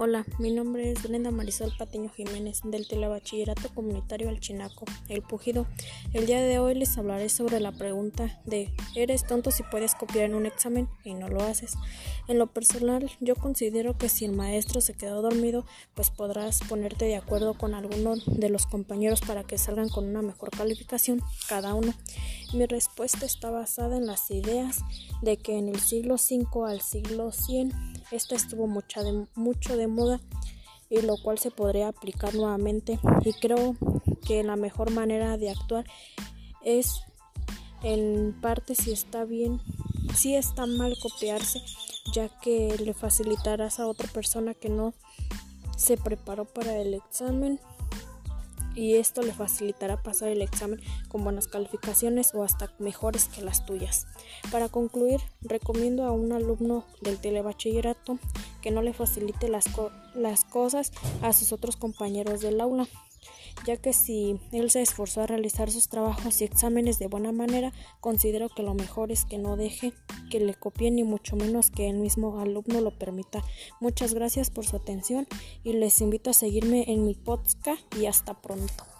Hola, mi nombre es Brenda Marisol Patiño Jiménez del Telebachillerato Comunitario El Chinaco, El Pujido. El día de hoy les hablaré sobre la pregunta de ¿eres tonto si puedes copiar en un examen y no lo haces? En lo personal, yo considero que si el maestro se quedó dormido, pues podrás ponerte de acuerdo con alguno de los compañeros para que salgan con una mejor calificación cada uno. Mi respuesta está basada en las ideas de que en el siglo V al siglo 100 esta estuvo mucha de, mucho de moda y lo cual se podría aplicar nuevamente. Y creo que la mejor manera de actuar es en parte si está bien, si está mal copiarse, ya que le facilitarás a otra persona que no se preparó para el examen y esto le facilitará pasar el examen con buenas calificaciones o hasta mejores que las tuyas. Para concluir, recomiendo a un alumno del telebachillerato que no le facilite las, las cosas a sus otros compañeros del aula ya que si él se esforzó a realizar sus trabajos y exámenes de buena manera, considero que lo mejor es que no deje que le copien ni mucho menos que el mismo alumno lo permita. Muchas gracias por su atención y les invito a seguirme en mi podcast y hasta pronto.